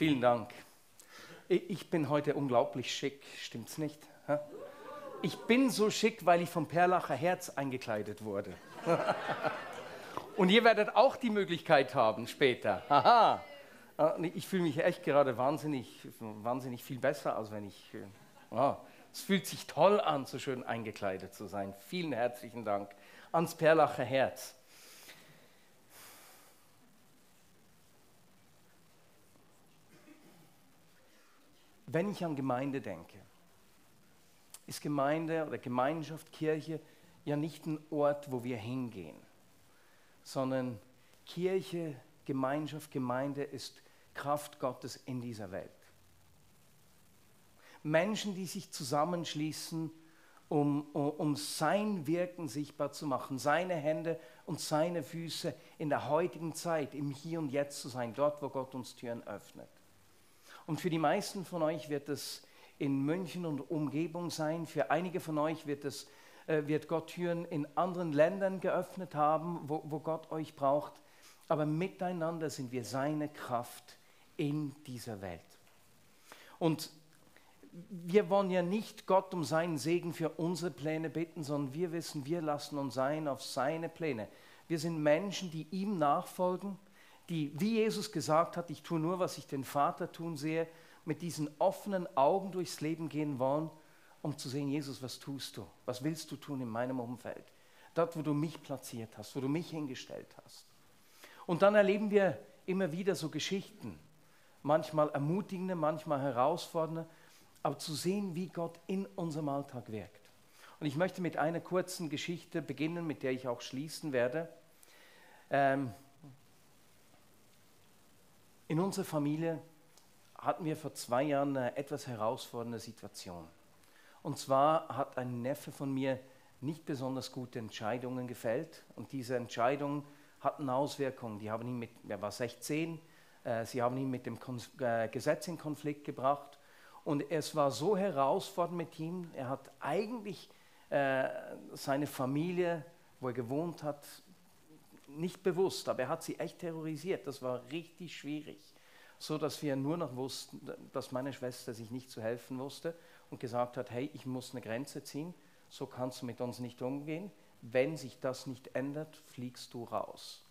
Vielen Dank. Ich bin heute unglaublich schick, stimmt's nicht? Ich bin so schick, weil ich vom Perlacher Herz eingekleidet wurde. Und ihr werdet auch die Möglichkeit haben später. Haha. Ich fühle mich echt gerade wahnsinnig, wahnsinnig viel besser, als wenn ich. Oh, es fühlt sich toll an, so schön eingekleidet zu sein. Vielen herzlichen Dank ans Perlacher Herz. Wenn ich an Gemeinde denke, ist Gemeinde oder Gemeinschaft, Kirche ja nicht ein Ort, wo wir hingehen, sondern Kirche, Gemeinschaft, Gemeinde ist Kraft Gottes in dieser Welt. Menschen, die sich zusammenschließen, um, um, sein Wirken sichtbar zu machen, seine Hände und seine Füße in der heutigen Zeit, im Hier und Jetzt zu sein, dort, wo Gott uns Türen öffnet. Und für die meisten von euch wird es in München und Umgebung sein. Für einige von euch wird, es, äh, wird Gott Türen in anderen Ländern geöffnet haben, wo, wo Gott euch braucht. Aber miteinander sind wir seine Kraft in dieser Welt. Und wir wollen ja nicht Gott um seinen Segen für unsere Pläne bitten, sondern wir wissen, wir lassen uns ein auf seine Pläne. Wir sind Menschen, die ihm nachfolgen die, wie Jesus gesagt hat, ich tue nur, was ich den Vater tun sehe, mit diesen offenen Augen durchs Leben gehen wollen, um zu sehen, Jesus, was tust du? Was willst du tun in meinem Umfeld? Dort, wo du mich platziert hast, wo du mich hingestellt hast. Und dann erleben wir immer wieder so Geschichten, manchmal ermutigende, manchmal herausfordernde, aber zu sehen, wie Gott in unserem Alltag wirkt. Und ich möchte mit einer kurzen Geschichte beginnen, mit der ich auch schließen werde. Ähm, in unserer Familie hatten wir vor zwei Jahren eine etwas herausfordernde Situation. Und zwar hat ein Neffe von mir nicht besonders gute Entscheidungen gefällt. Und diese Entscheidungen hatten Auswirkungen. Die haben ihn mit, er war 16, äh, sie haben ihn mit dem Kon äh, Gesetz in Konflikt gebracht. Und es war so herausfordernd mit ihm. Er hat eigentlich äh, seine Familie, wo er gewohnt hat, nicht bewusst, aber er hat sie echt terrorisiert. Das war richtig schwierig. So dass wir nur noch wussten, dass meine Schwester sich nicht zu helfen wusste und gesagt hat: Hey, ich muss eine Grenze ziehen, so kannst du mit uns nicht umgehen. Wenn sich das nicht ändert, fliegst du raus.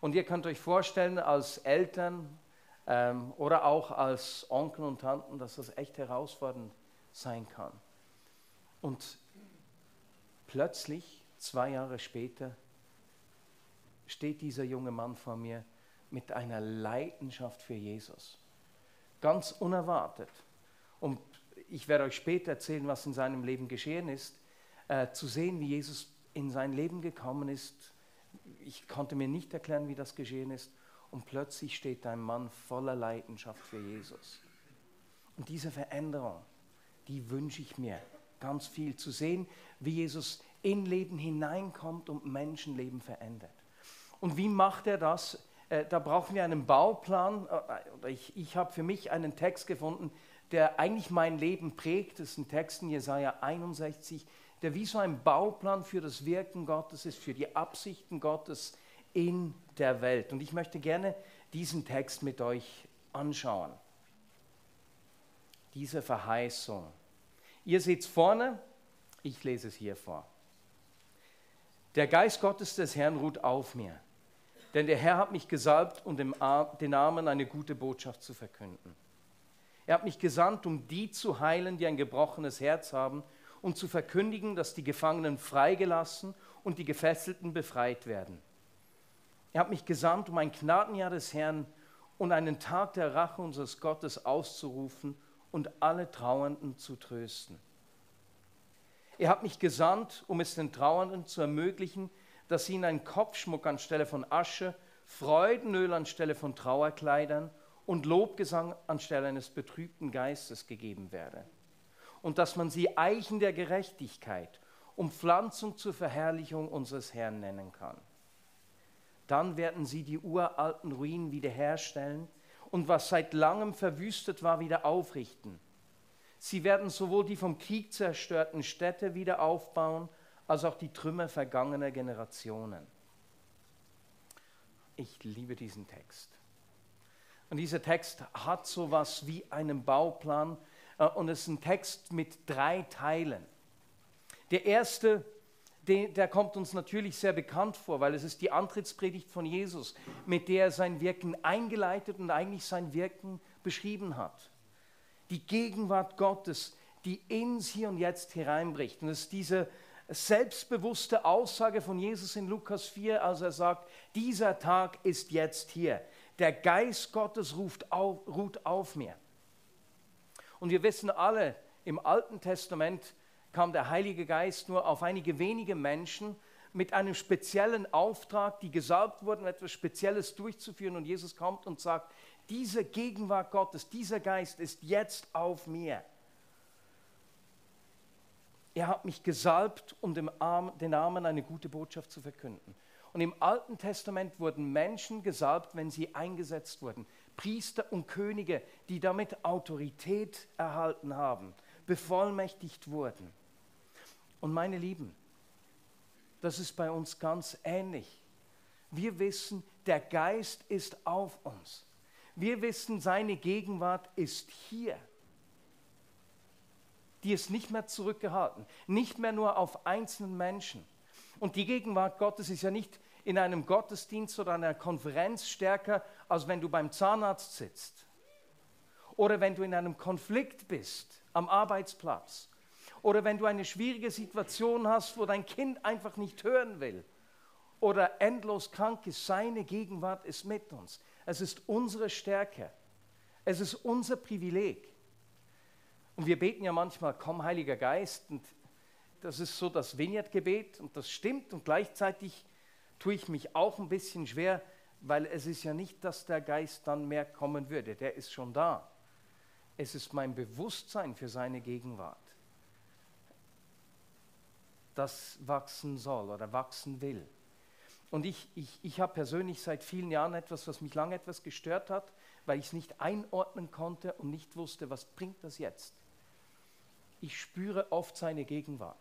Und ihr könnt euch vorstellen, als Eltern ähm, oder auch als Onkel und Tanten, dass das echt herausfordernd sein kann. Und plötzlich, zwei Jahre später, steht dieser junge Mann vor mir mit einer Leidenschaft für Jesus. Ganz unerwartet. Und ich werde euch später erzählen, was in seinem Leben geschehen ist. Äh, zu sehen, wie Jesus in sein Leben gekommen ist. Ich konnte mir nicht erklären, wie das geschehen ist. Und plötzlich steht ein Mann voller Leidenschaft für Jesus. Und diese Veränderung, die wünsche ich mir ganz viel. Zu sehen, wie Jesus in Leben hineinkommt und Menschenleben verändert. Und wie macht er das? Äh, da brauchen wir einen Bauplan. Äh, ich, ich habe für mich einen Text gefunden, der eigentlich mein Leben prägt. Das ist ein Text in Jesaja 61, der wie so ein Bauplan für das Wirken Gottes ist, für die Absichten Gottes in der Welt. Und ich möchte gerne diesen Text mit euch anschauen. Diese Verheißung. Ihr seht es vorne, ich lese es hier vor. Der Geist Gottes des Herrn ruht auf mir denn der Herr hat mich gesalbt, um den Armen eine gute Botschaft zu verkünden. Er hat mich gesandt, um die zu heilen, die ein gebrochenes Herz haben, und zu verkündigen, dass die Gefangenen freigelassen und die Gefesselten befreit werden. Er hat mich gesandt, um ein Gnadenjahr des Herrn und einen Tag der Rache unseres Gottes auszurufen und alle Trauernden zu trösten. Er hat mich gesandt, um es den Trauernden zu ermöglichen, dass ihnen ein Kopfschmuck anstelle von Asche, Freudenöl anstelle von Trauerkleidern und Lobgesang anstelle eines betrübten Geistes gegeben werde. Und dass man sie Eichen der Gerechtigkeit und Pflanzung zur Verherrlichung unseres Herrn nennen kann. Dann werden sie die uralten Ruinen wiederherstellen und was seit langem verwüstet war, wieder aufrichten. Sie werden sowohl die vom Krieg zerstörten Städte wieder aufbauen, als auch die Trümmer vergangener Generationen. Ich liebe diesen Text. Und dieser Text hat so was wie einen Bauplan äh, und es ist ein Text mit drei Teilen. Der erste, der, kommt uns natürlich sehr bekannt vor, weil es ist die Antrittspredigt von Jesus, mit der er sein Wirken eingeleitet und eigentlich sein Wirken beschrieben hat. Die Gegenwart Gottes, die ins Hier und Jetzt hereinbricht. Und es ist diese selbstbewusste Aussage von Jesus in Lukas 4, als er sagt, dieser Tag ist jetzt hier. Der Geist Gottes ruft auf, ruht auf mir. Und wir wissen alle, im Alten Testament kam der Heilige Geist nur auf einige wenige Menschen mit einem speziellen Auftrag, die gesalbt wurden, etwas Spezielles durchzuführen. Und Jesus kommt und sagt, diese Gegenwart Gottes, dieser Geist ist jetzt auf mir. Er hat mich gesalbt, um dem Arm, den Armen eine gute Botschaft zu verkünden. Und im Alten Testament wurden Menschen gesalbt, wenn sie eingesetzt wurden. Priester und Könige, die damit Autorität erhalten haben, bevollmächtigt wurden. Und meine Lieben, das ist bei uns ganz ähnlich. Wir wissen, der Geist ist auf uns. Wir wissen, seine Gegenwart ist hier. Die ist nicht mehr zurückgehalten, nicht mehr nur auf einzelnen Menschen. Und die Gegenwart Gottes ist ja nicht in einem Gottesdienst oder einer Konferenz stärker, als wenn du beim Zahnarzt sitzt. Oder wenn du in einem Konflikt bist am Arbeitsplatz. Oder wenn du eine schwierige Situation hast, wo dein Kind einfach nicht hören will. Oder endlos krank ist. Seine Gegenwart ist mit uns. Es ist unsere Stärke. Es ist unser Privileg. Und wir beten ja manchmal, komm Heiliger Geist. Und das ist so das Vineyard-Gebet und das stimmt. Und gleichzeitig tue ich mich auch ein bisschen schwer, weil es ist ja nicht, dass der Geist dann mehr kommen würde. Der ist schon da. Es ist mein Bewusstsein für seine Gegenwart, das wachsen soll oder wachsen will. Und ich, ich, ich habe persönlich seit vielen Jahren etwas, was mich lange etwas gestört hat, weil ich es nicht einordnen konnte und nicht wusste, was bringt das jetzt. Ich spüre oft seine Gegenwart.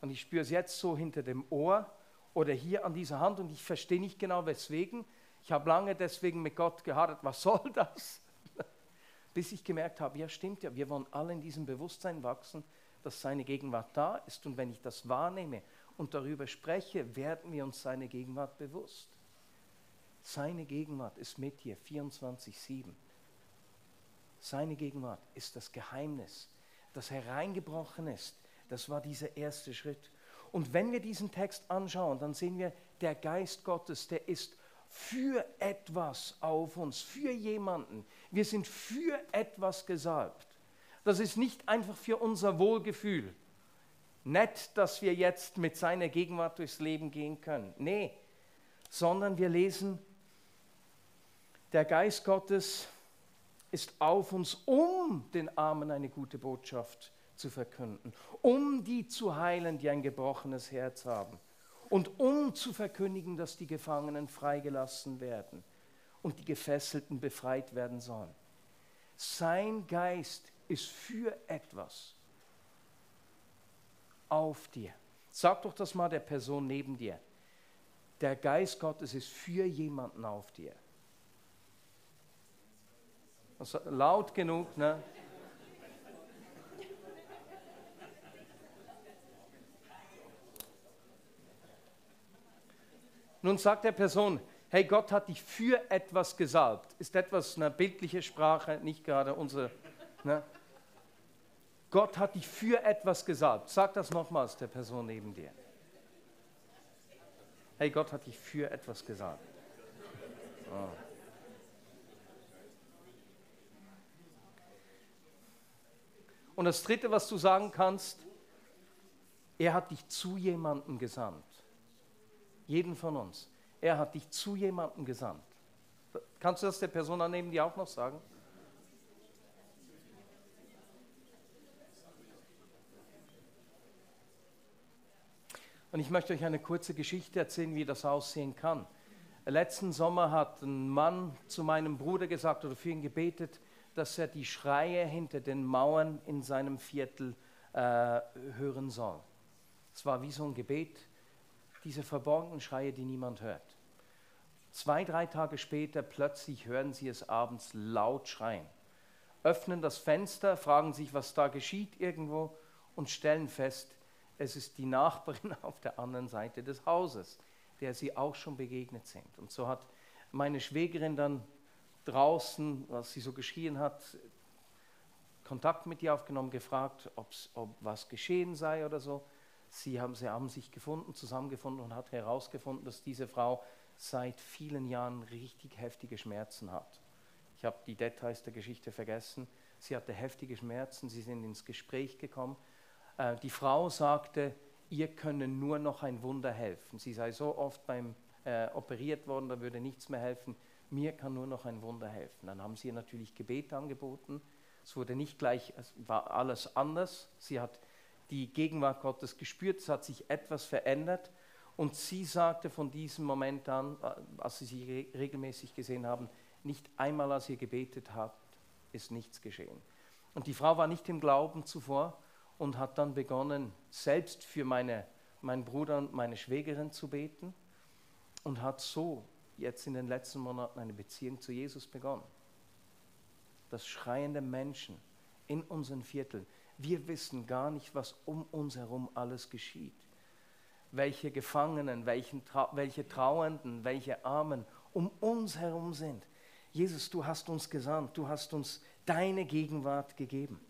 Und ich spüre es jetzt so hinter dem Ohr oder hier an dieser Hand und ich verstehe nicht genau weswegen. Ich habe lange deswegen mit Gott gehadert, was soll das? Bis ich gemerkt habe, ja stimmt ja, wir wollen alle in diesem Bewusstsein wachsen, dass seine Gegenwart da ist und wenn ich das wahrnehme und darüber spreche, werden wir uns seine Gegenwart bewusst. Seine Gegenwart ist mit dir 24-7. Seine Gegenwart ist das Geheimnis, das hereingebrochen ist. Das war dieser erste Schritt. Und wenn wir diesen Text anschauen, dann sehen wir, der Geist Gottes, der ist für etwas auf uns, für jemanden. Wir sind für etwas gesalbt. Das ist nicht einfach für unser Wohlgefühl. Nett, dass wir jetzt mit seiner Gegenwart durchs Leben gehen können. Nee, sondern wir lesen, der Geist Gottes ist auf uns, um den Armen eine gute Botschaft zu verkünden, um die zu heilen, die ein gebrochenes Herz haben und um zu verkündigen, dass die Gefangenen freigelassen werden und die Gefesselten befreit werden sollen. Sein Geist ist für etwas auf dir. Sag doch das mal der Person neben dir. Der Geist Gottes ist für jemanden auf dir. Also laut genug, ne? Nun sagt der Person, hey, Gott hat dich für etwas gesalbt. Ist etwas eine bildliche Sprache, nicht gerade unsere. Ne? Gott hat dich für etwas gesalbt. Sag das nochmals der Person neben dir. Hey, Gott hat dich für etwas gesalbt. Oh. Und das Dritte, was du sagen kannst, er hat dich zu jemandem gesandt. Jeden von uns. Er hat dich zu jemandem gesandt. Kannst du das der Person annehmen, die auch noch sagen? Und ich möchte euch eine kurze Geschichte erzählen, wie das aussehen kann. Letzten Sommer hat ein Mann zu meinem Bruder gesagt oder für ihn gebetet, dass er die Schreie hinter den Mauern in seinem Viertel äh, hören soll. Es war wie so ein Gebet, diese verborgenen Schreie, die niemand hört. Zwei, drei Tage später plötzlich hören sie es abends laut schreien, öffnen das Fenster, fragen sich, was da geschieht irgendwo und stellen fest, es ist die Nachbarin auf der anderen Seite des Hauses, der sie auch schon begegnet sind. Und so hat meine Schwägerin dann draußen, was sie so geschrien hat, Kontakt mit ihr aufgenommen, gefragt, ob was geschehen sei oder so. Sie haben, sie haben sich gefunden, zusammengefunden und hat herausgefunden, dass diese Frau seit vielen Jahren richtig heftige Schmerzen hat. Ich habe die Details der Geschichte vergessen. Sie hatte heftige Schmerzen, sie sind ins Gespräch gekommen. Äh, die Frau sagte, ihr könne nur noch ein Wunder helfen. Sie sei so oft beim äh, operiert worden, da würde nichts mehr helfen. Mir kann nur noch ein Wunder helfen. Dann haben sie ihr natürlich Gebet angeboten. Es wurde nicht gleich, es war alles anders. Sie hat die Gegenwart Gottes gespürt, es hat sich etwas verändert. Und sie sagte von diesem Moment an, äh, als sie sie regelmäßig gesehen haben, nicht einmal als ihr gebetet habt, ist nichts geschehen. Und die Frau war nicht im Glauben zuvor und hat dann begonnen, selbst für meine, meinen Bruder und meine Schwägerin zu beten und hat so jetzt in den letzten Monaten eine Beziehung zu Jesus begonnen. Das schreiende Menschen in unseren Vierteln, wir wissen gar nicht, was um uns herum alles geschieht. Welche Gefangenen, welchen, welche Trauernden, welche Armen um uns herum sind. Jesus, du hast uns gesandt, du hast uns deine Gegenwart gegeben.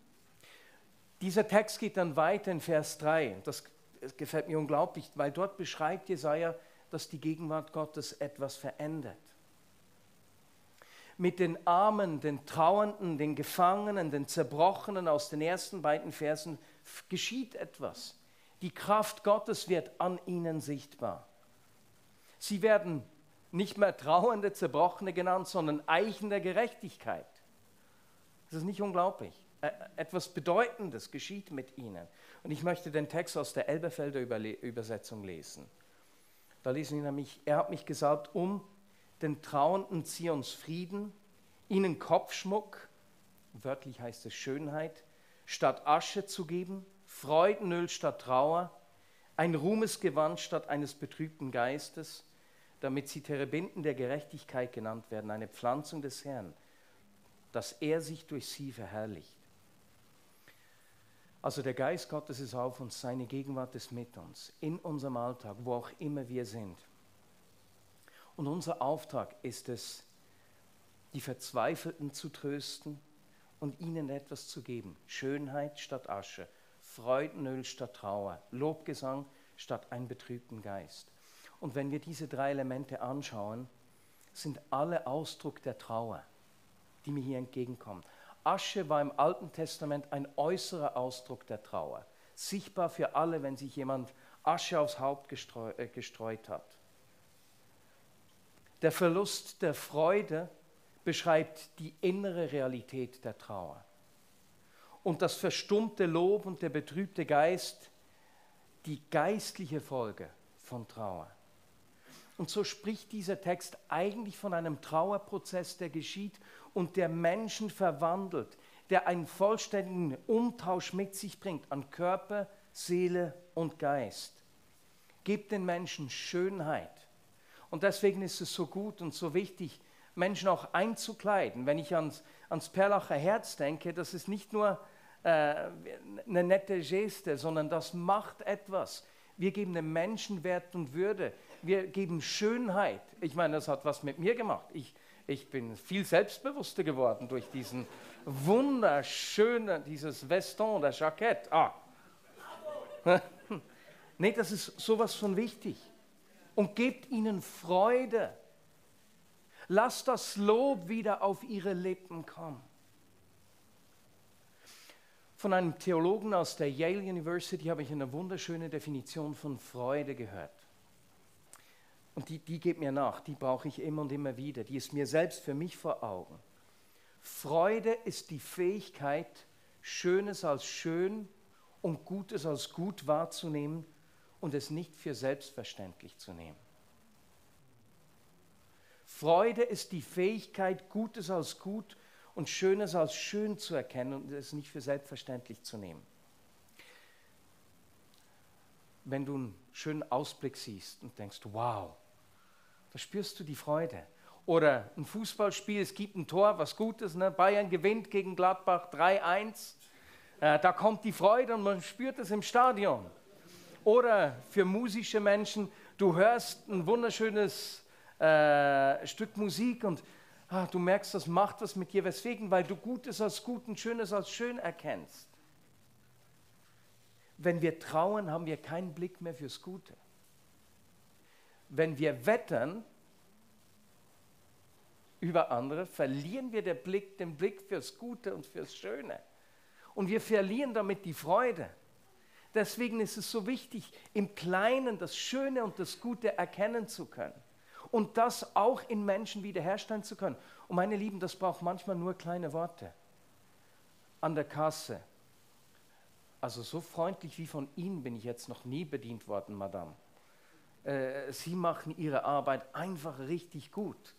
Dieser Text geht dann weiter in Vers 3. Das gefällt mir unglaublich, weil dort beschreibt Jesaja, dass die Gegenwart Gottes etwas verändert mit den Armen, den Trauernden, den Gefangenen, den Zerbrochenen aus den ersten beiden Versen geschieht etwas. Die Kraft Gottes wird an ihnen sichtbar. Sie werden nicht mehr trauernde, zerbrochene genannt, sondern Eichen der Gerechtigkeit. Das ist nicht unglaublich. Etwas Bedeutendes geschieht mit ihnen. Und ich möchte den Text aus der Elberfelder Übersetzung lesen. Da lesen wir nämlich, er hat mich gesalbt, um den Trauernden Zions Frieden, ihnen Kopfschmuck, wörtlich heißt es Schönheit, statt Asche zu geben, Freudenöl statt Trauer, ein Ruhmesgewand statt eines betrübten Geistes, damit sie Terebinden der Gerechtigkeit genannt werden, eine Pflanzung des Herrn, dass er sich durch sie verherrlicht. Also der Geist Gottes ist auf uns, seine Gegenwart ist mit uns, in unserem Alltag, wo auch immer wir sind. Und unser Auftrag ist es, die Verzweifelten zu trösten und ihnen etwas zu geben. Schönheit statt Asche, Freudenöl statt Trauer, Lobgesang statt einen betrübten Geist. Und wenn wir diese drei Elemente anschauen, sind alle Ausdruck der Trauer, die mir hier entgegenkommen. Asche war im Alten Testament ein äußerer Ausdruck der Trauer, sichtbar für alle, wenn sich jemand Asche aufs Haupt gestreut, äh, gestreut hat. Der Verlust der Freude beschreibt die innere Realität der Trauer. Und das verstummte Lob und der betrübte Geist die geistliche Folge von Trauer. Und so spricht dieser Text eigentlich von einem Trauerprozess, der geschieht und der Menschen verwandelt, der einen vollständigen Umtausch mit sich bringt an Körper, Seele und Geist. Gibt den Menschen Schönheit, und deswegen ist es so gut und so wichtig, Menschen auch einzukleiden. Wenn ich ans, ans Perlacher Herz denke, das ist nicht nur äh, eine nette Geste, sondern das macht etwas. Wir geben dem Menschen Wert und Würde. Wir geben Schönheit. Ich meine, das hat was mit mir gemacht. Ich, ich bin viel selbstbewusster geworden durch diesen wunderschönen, dieses Veston, das Jackett. Ah. nee, das ist sowas von wichtig und gebt ihnen Freude. Lasst das Lob wieder auf ihre Lippen kommen. Von einem Theologen aus der Yale University habe ich eine wunderschöne Definition von Freude gehört. Und die, die geht mir nach, die brauche ich immer und immer wieder. Die ist mir selbst für mich vor Augen. Freude ist die Fähigkeit, Schönes als schön und Gutes als gut wahrzunehmen und es nicht für selbstverständlich zu nehmen. Freude ist die Fähigkeit, Gutes als gut und Schönes als schön zu erkennen und es nicht für selbstverständlich zu nehmen. Wenn du einen schönen Ausblick siehst und denkst, wow, Da spürst du die Freude. Oder ein Fußballspiel, es gibt ein Tor, was Gutes, ne? Bayern gewinnt gegen Gladbach 3-1. Äh, da kommt die Freude und man spürt es im Stadion. Oder für musische Menschen, du hörst ein wunderschönes äh, Stück Musik und ah, du merkst, das macht was mit dir. Weswegen? Weil du Gutes als gut und Schönes als schön erkennst. Wenn wir trauen, haben wir keinen Blick mehr fürs Gute. Wenn wir wettern über andere, verlieren wir den Blick, den Blick fürs Gute und fürs Schöne. Und wir verlieren damit die Freude. Deswegen ist es so wichtig, im Kleinen das Schöne und das Gute erkennen zu können und das auch in Menschen wiederherstellen zu können. Und meine Lieben, das braucht manchmal nur kleine Worte. An der Kasse. Also so freundlich wie von Ihnen bin ich jetzt noch nie bedient worden, Madame. Äh, Sie machen Ihre Arbeit einfach richtig gut.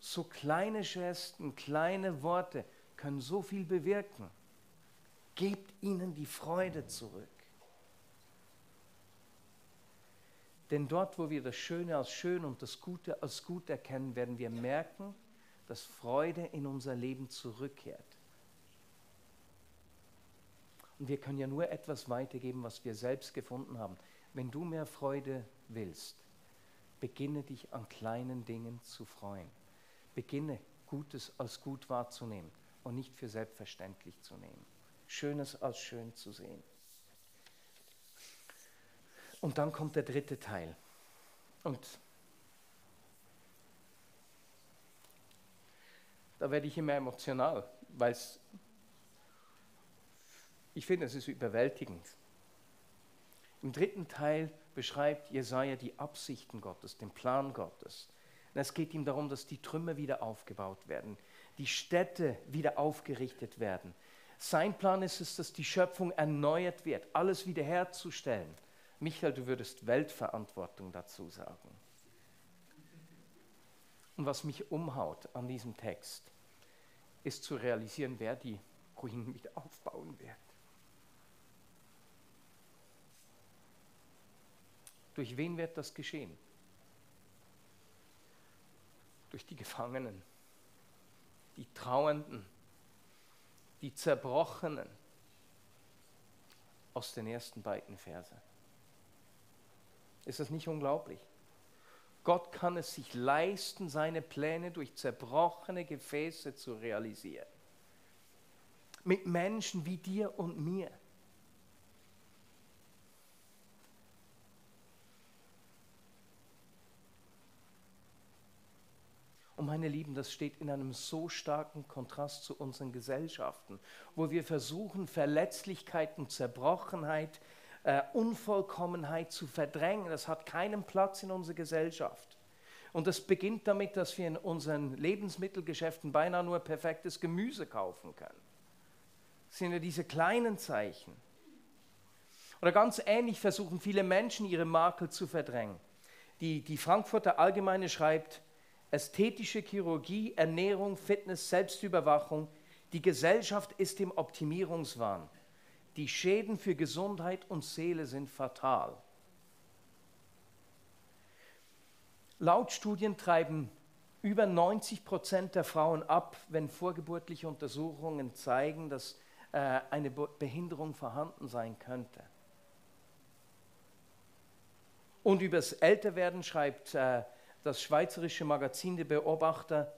So kleine Gesten, kleine Worte können so viel bewirken. Gebt ihnen die Freude zurück. Denn dort, wo wir das Schöne als schön und das Gute als gut erkennen, werden wir merken, dass Freude in unser Leben zurückkehrt. Und wir können ja nur etwas weitergeben, was wir selbst gefunden haben. Wenn du mehr Freude willst, beginne dich an kleinen Dingen zu freuen. Beginne Gutes als gut wahrzunehmen und nicht für selbstverständlich zu nehmen. Schönes als schön zu sehen. Und dann kommt der dritte Teil. Und da werde ich immer emotional, weil ich finde, es ist überwältigend. Im dritten Teil beschreibt Jesaja die Absichten Gottes, den Plan Gottes. Und es geht ihm darum, dass die Trümmer wieder aufgebaut werden, die Städte wieder aufgerichtet werden, sein Plan ist es, dass die Schöpfung erneuert wird, alles wiederherzustellen. Michael, du würdest Weltverantwortung dazu sagen. Und was mich umhaut an diesem Text, ist zu realisieren, wer die Ruinen wieder aufbauen wird. Durch wen wird das geschehen? Durch die Gefangenen, die Trauernden, die Zerbrochenen aus den ersten beiden Verse. Ist das nicht unglaublich? Gott kann es sich leisten, seine Pläne durch zerbrochene Gefäße zu realisieren. Mit Menschen wie dir und mir. Und meine Lieben, das steht in einem so starken Kontrast zu unseren Gesellschaften, wo wir versuchen, Verletzlichkeit und Zerbrochenheit, äh, Unvollkommenheit zu verdrängen. Das hat keinen Platz in unserer Gesellschaft. Und das beginnt damit, dass wir in unseren Lebensmittelgeschäften beinahe nur perfektes Gemüse kaufen können. Das sind ja diese kleinen Zeichen. Oder ganz ähnlich versuchen viele Menschen ihre Makel zu verdrängen. Die, die Frankfurter Allgemeine schreibt, ästhetische Chirurgie, Ernährung, Fitness, Selbstüberwachung. Die Gesellschaft ist im Optimierungswahn. Die Schäden für Gesundheit und Seele sind fatal. Laut Studien treiben über 90 Prozent der Frauen ab, wenn vorgeburtliche Untersuchungen zeigen, dass äh, eine Behinderung vorhanden sein könnte. Und übers Älterwerden schreibt äh, das schweizerische Magazin Der Beobachter,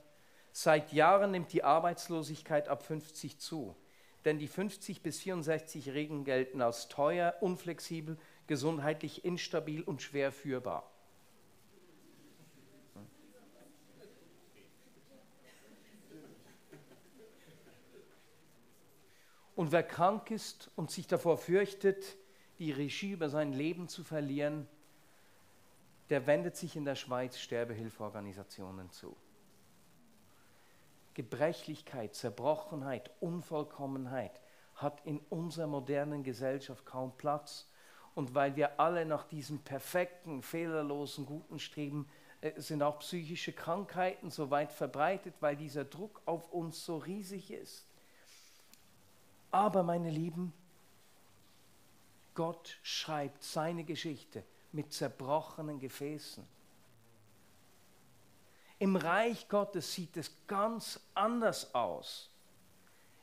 seit Jahren nimmt die Arbeitslosigkeit ab 50 zu. Denn die 50 bis 64-Jährigen gelten als teuer, unflexibel, gesundheitlich instabil und schwer führbar. Und wer krank ist und sich davor fürchtet, die Regie über sein Leben zu verlieren, der wendet sich in der Schweiz Sterbehilfeorganisationen zu. Gebrechlichkeit, Zerbrochenheit, Unvollkommenheit hat in unserer modernen Gesellschaft kaum Platz. Und weil wir alle nach diesem perfekten, fehlerlosen, guten streben, äh, sind auch psychische Krankheiten so weit verbreitet, weil dieser Druck auf uns so riesig ist. Aber meine Lieben, Gott schreibt seine Geschichte mit zerbrochenen Gefäßen. Im Reich Gottes sieht es ganz anders aus.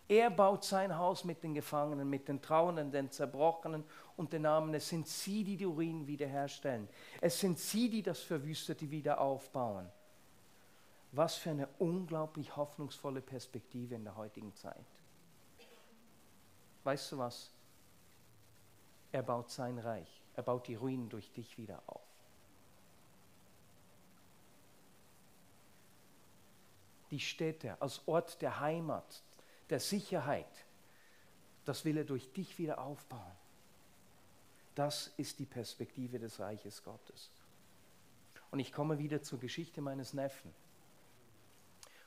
Er baut sein Haus mit den Gefangenen, mit den Trauernden, den Zerbrochenen und den Armen. Es sind sie, die die Ruinen wiederherstellen. Es sind sie, die das Verwüstete wieder aufbauen. Was für eine unglaublich hoffnungsvolle Perspektive in der heutigen Zeit. Weißt du was? Er baut sein Reich. Er baut die Ruinen durch dich wieder auf. Die Städte als Ort der Heimat, der Sicherheit, das will er durch dich wieder aufbauen. Das ist die Perspektive des Reiches Gottes. Und ich komme wieder zur Geschichte meines Neffen.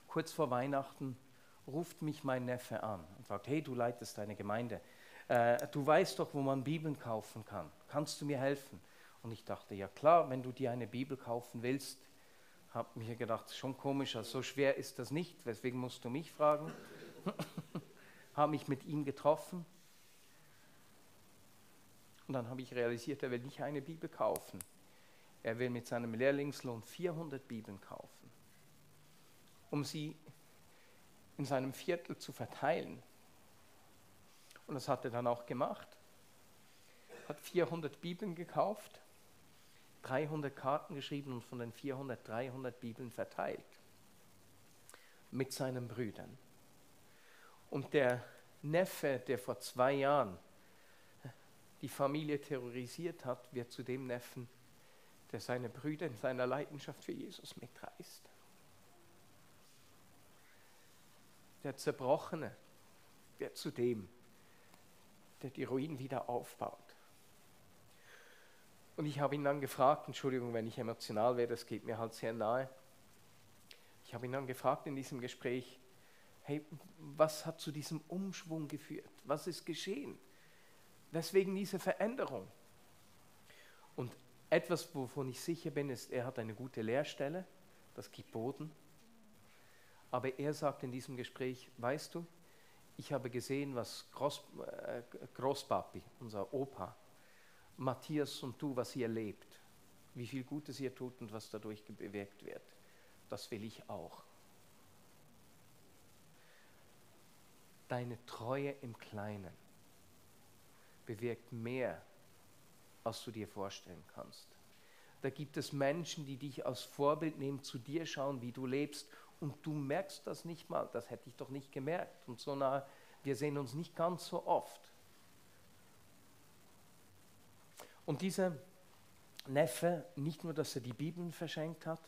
Kurz vor Weihnachten ruft mich mein Neffe an und sagt, hey, du leitest deine Gemeinde. Äh, du weißt doch, wo man Bibeln kaufen kann. Kannst du mir helfen? Und ich dachte, ja klar, wenn du dir eine Bibel kaufen willst, habe mir gedacht, schon komisch, also so schwer ist das nicht, weswegen musst du mich fragen? habe mich mit ihm getroffen und dann habe ich realisiert, er will nicht eine Bibel kaufen. Er will mit seinem Lehrlingslohn 400 Bibeln kaufen, um sie in seinem Viertel zu verteilen. Und das hat er dann auch gemacht. Hat 400 Bibeln gekauft, 300 Karten geschrieben und von den 400 300 Bibeln verteilt. Mit seinen Brüdern. Und der Neffe, der vor zwei Jahren die Familie terrorisiert hat, wird zu dem Neffen, der seine Brüder in seiner Leidenschaft für Jesus mitreißt. Der Zerbrochene wird zu dem, der die Ruinen wieder aufbaut. Und ich habe ihn dann gefragt, Entschuldigung, wenn ich emotional werde, das geht mir halt sehr nahe. Ich habe ihn dann gefragt in diesem Gespräch, hey, was hat zu diesem Umschwung geführt? Was ist geschehen? Weswegen diese Veränderung? Und etwas, wovon ich sicher bin, ist, er hat eine gute Lehrstelle, das gibt Boden. Aber er sagt in diesem Gespräch, weißt du, ich habe gesehen, was Groß, äh, Großpapi, unser Opa, Matthias und du, was ihr lebt, wie viel Gutes ihr tut und was dadurch bewirkt wird. Das will ich auch. Deine Treue im Kleinen bewirkt mehr, als du dir vorstellen kannst. Da gibt es Menschen, die dich als Vorbild nehmen, zu dir schauen, wie du lebst und du merkst das nicht mal. Das hätte ich doch nicht gemerkt. Und so nah, wir sehen uns nicht ganz so oft. Und dieser Neffe, nicht nur, dass er die Bibeln verschenkt hat,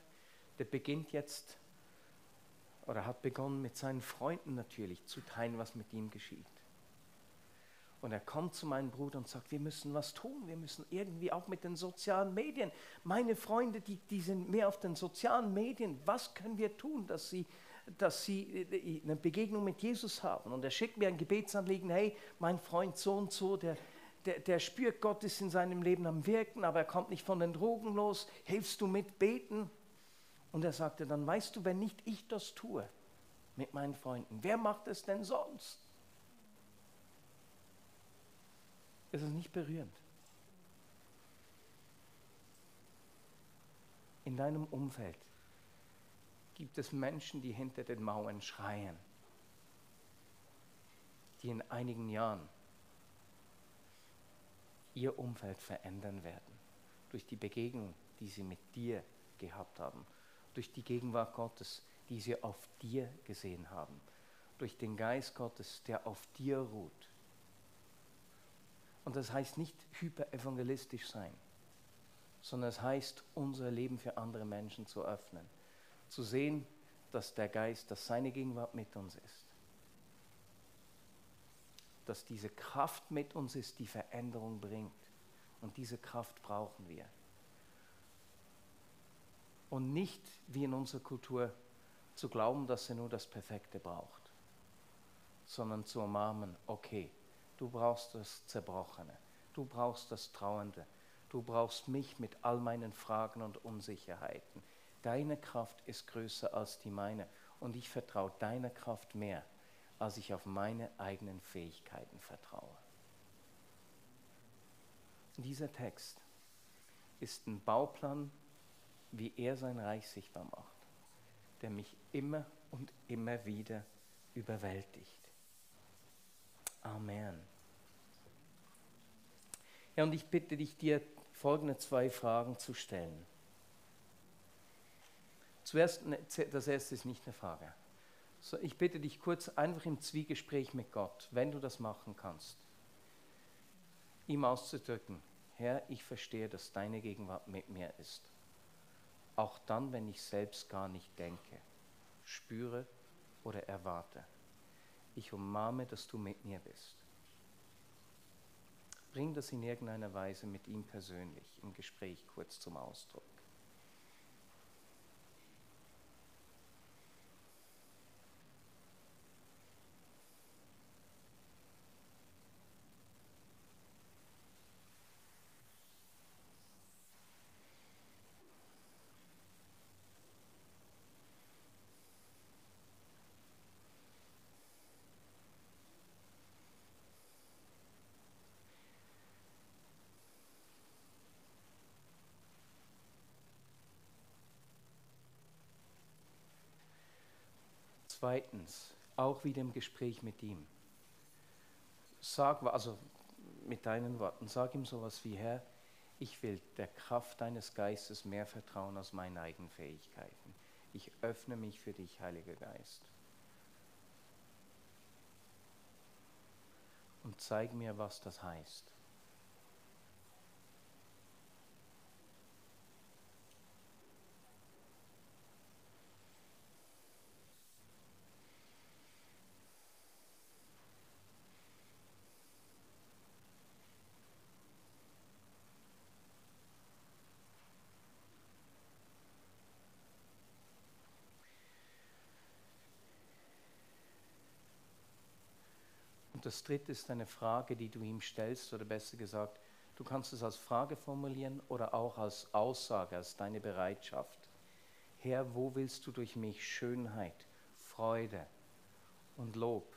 der beginnt jetzt oder hat begonnen mit seinen Freunden natürlich zu teilen, was mit ihm geschieht. Und er kommt zu meinem Bruder und sagt, wir müssen was tun, wir müssen irgendwie auch mit den sozialen Medien. Meine Freunde, die, die sind mehr auf den sozialen Medien. Was können wir tun, dass sie, dass sie äh, eine Begegnung mit Jesus haben? Und er schickt mir ein Gebetsanliegen, hey, mein Freund so und so, der, der, der spürt, Gott ist in seinem Leben am Wirken, aber er kommt nicht von den Drogen los. Hilfst du mit beten? Und er sagte dann, weißt du, wenn nicht ich das tue mit meinen Freunden, wer macht es denn sonst? Ist es nicht berührend? In deinem Umfeld gibt es Menschen, die hinter den Mauern schreien, die in einigen Jahren ihr Umfeld verändern werden, durch die Begegnung, die sie mit dir gehabt haben, durch die Gegenwart Gottes, die sie auf dir gesehen haben, durch den Geist Gottes, der auf dir ruht und das heißt nicht hyperevangelistisch sein, sondern es heißt, unser Leben für andere Menschen zu öffnen. Zu sehen, dass der Geist, dass seine Gegenwart mit uns ist. Dass diese Kraft mit uns ist, die Veränderung bringt. Und diese Kraft brauchen wir. Und nicht wie in unserer Kultur zu glauben, dass er nur das Perfekte braucht, sondern zu umarmen, okay, Du brauchst das Zerbrochene. Du brauchst das Trauernde. Du brauchst mich mit all meinen Fragen und Unsicherheiten. Deine Kraft ist größer als die meine und ich vertraue deiner Kraft mehr, als ich auf meine eigenen Fähigkeiten vertraue. Dieser Text ist ein Bauplan, wie er sein Reich sichtbar macht. der mich immer und immer wieder überwältigt. Amen. Ja, und ich bitte dich, dir folgende zwei Fragen zu stellen. Zuerst, ne, das erste ist nicht eine Frage. Ich bitte dich kurz einfach im Zwiegespräch mit Gott, wenn du das machen kannst, ihm auszudrücken, Herr, ich verstehe, dass deine Gegenwart mit mir ist. Auch dann, wenn ich selbst gar nicht denke, spüre oder erwarte. Ich umarme, dass du mit mir bist. Bring das in irgendeiner Weise mit ihm persönlich im Gespräch kurz zum Ausdruck. Zweitens, auch wieder im Gespräch mit ihm. Sag, also mit deinen Worten, sag ihm sowas wie, Herr, ich will der Kraft deines Geistes mehr vertrauen als meinen eigenen Fähigkeiten. Ich öffne mich für dich, Heiliger Geist. Und zeig mir, was das heißt. Das dritte ist eine Frage, die du ihm stellst, oder besser gesagt, du kannst es als Frage formulieren oder auch als Aussage, als deine Bereitschaft. Herr, wo willst du durch mich Schönheit, Freude und Lob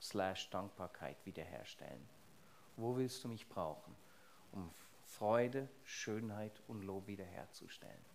slash Dankbarkeit wiederherstellen? Wo willst du mich brauchen, um Freude, Schönheit und Lob wiederherzustellen?